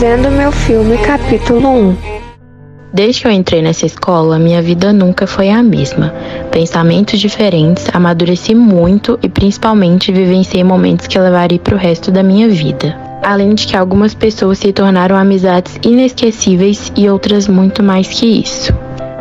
vendo meu filme capítulo 1. Desde que eu entrei nessa escola, minha vida nunca foi a mesma. Pensamentos diferentes, amadureci muito e principalmente vivenciei momentos que levarei para o resto da minha vida. Além de que algumas pessoas se tornaram amizades inesquecíveis e outras muito mais que isso.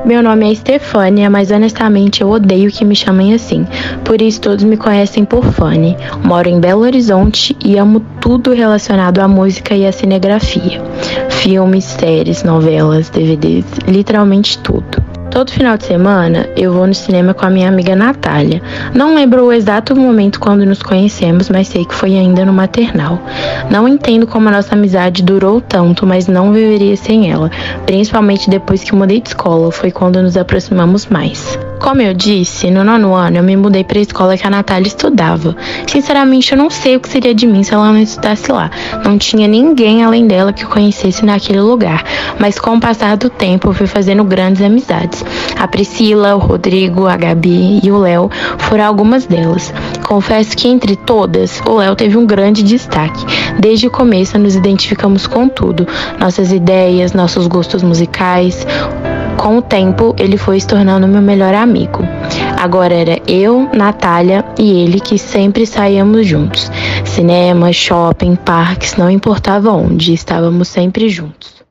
Meu nome é Stefânia, mas honestamente eu odeio que me chamem assim. Por isso todos me conhecem por Fanny. Moro em Belo Horizonte e amo tudo relacionado à música e à cinegrafia. Filmes, séries, novelas, DVDs, literalmente tudo. Todo final de semana eu vou no cinema com a minha amiga Natália. Não lembro o exato momento quando nos conhecemos, mas sei que foi ainda no maternal. Não entendo como a nossa amizade durou tanto, mas não viveria sem ela, principalmente depois que mudei de escola, foi quando nos aproximamos mais. Como eu disse, no nono ano eu me mudei para a escola que a Natália estudava. Sinceramente, eu não sei o que seria de mim se ela não estudasse lá. Não tinha ninguém além dela que eu conhecesse naquele lugar. Mas com o passar do tempo, eu fui fazendo grandes amizades. A Priscila, o Rodrigo, a Gabi e o Léo foram algumas delas. Confesso que entre todas, o Léo teve um grande destaque. Desde o começo, nos identificamos com tudo: nossas ideias, nossos gostos musicais com o tempo, ele foi se tornando meu melhor amigo. Agora era eu, Natália e ele que sempre saíamos juntos. Cinema, shopping, parques, não importava onde, estávamos sempre juntos.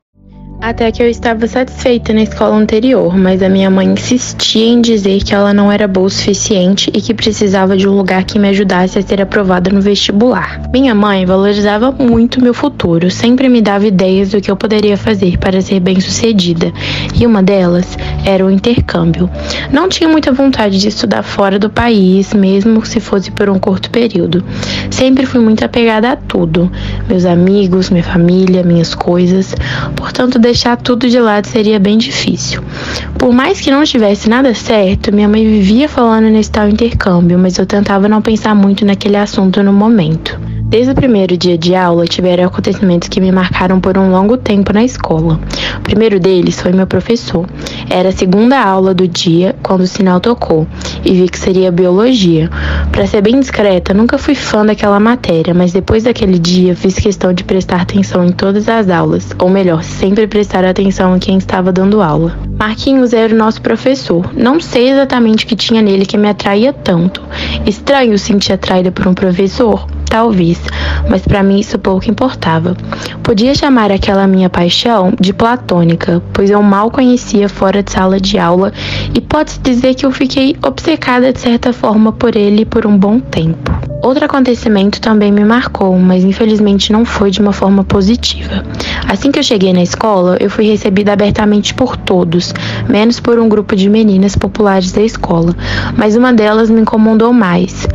Até que eu estava satisfeita na escola anterior, mas a minha mãe insistia em dizer que ela não era boa o suficiente e que precisava de um lugar que me ajudasse a ser aprovada no vestibular. Minha mãe valorizava muito meu futuro, sempre me dava ideias do que eu poderia fazer para ser bem-sucedida, e uma delas era o intercâmbio. Não tinha muita vontade de estudar fora do país, mesmo se fosse por um curto período. Sempre fui muito apegada a tudo: meus amigos, minha família, minhas coisas. Portanto, deixar tudo de lado seria bem difícil. Por mais que não tivesse nada certo, minha mãe vivia falando nesse tal intercâmbio, mas eu tentava não pensar muito naquele assunto no momento. Desde o primeiro dia de aula, tiveram acontecimentos que me marcaram por um longo tempo na escola. O primeiro deles foi meu professor. Era a segunda aula do dia quando o sinal tocou e vi que seria biologia. Para ser bem discreta, nunca fui fã daquela matéria, mas depois daquele dia fiz questão de prestar atenção em todas as aulas, ou melhor, sempre prestar atenção em quem estava dando aula. Marquinhos era o nosso professor. Não sei exatamente o que tinha nele que me atraía tanto. Estranho sentir atraída por um professor? Talvez, mas para mim isso pouco importava. Podia chamar aquela minha paixão de platônica, pois eu mal conhecia fora de sala de aula e pode-se dizer que eu fiquei obcecada de certa forma por ele por um bom tempo. Outro acontecimento também me marcou, mas infelizmente não foi de uma forma positiva. Assim que eu cheguei na escola, eu fui recebida abertamente por todos, menos por um grupo de meninas populares da escola, mas uma delas me incomodou mais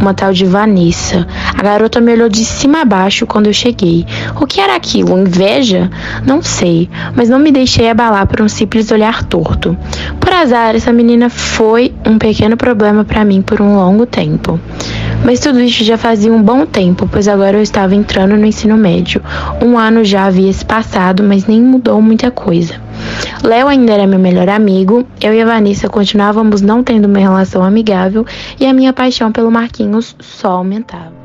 uma tal de Vanessa. A garota me olhou de cima a baixo quando eu cheguei. O que era aquilo? Inveja? Não sei, mas não me deixei abalar por um simples olhar torto. Por azar, essa menina foi um pequeno problema para mim por um longo tempo. Mas tudo isso já fazia um bom tempo, pois agora eu estava entrando no ensino médio. Um ano já havia se passado, mas nem mudou muita coisa. Léo ainda era meu melhor amigo, eu e a Vanessa continuávamos não tendo uma relação amigável e a minha paixão pelo Marquinhos só aumentava.